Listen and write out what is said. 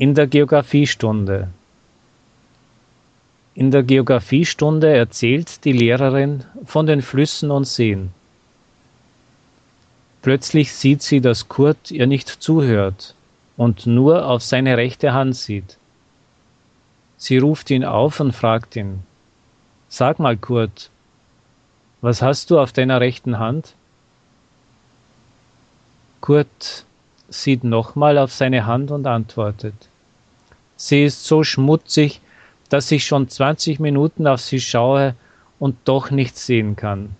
In der Geographiestunde. In der Geographiestunde erzählt die Lehrerin von den Flüssen und Seen. Plötzlich sieht sie, dass Kurt ihr nicht zuhört und nur auf seine rechte Hand sieht. Sie ruft ihn auf und fragt ihn, Sag mal, Kurt, was hast du auf deiner rechten Hand? Kurt sieht nochmal auf seine Hand und antwortet. Sie ist so schmutzig, dass ich schon 20 Minuten auf sie schaue und doch nichts sehen kann.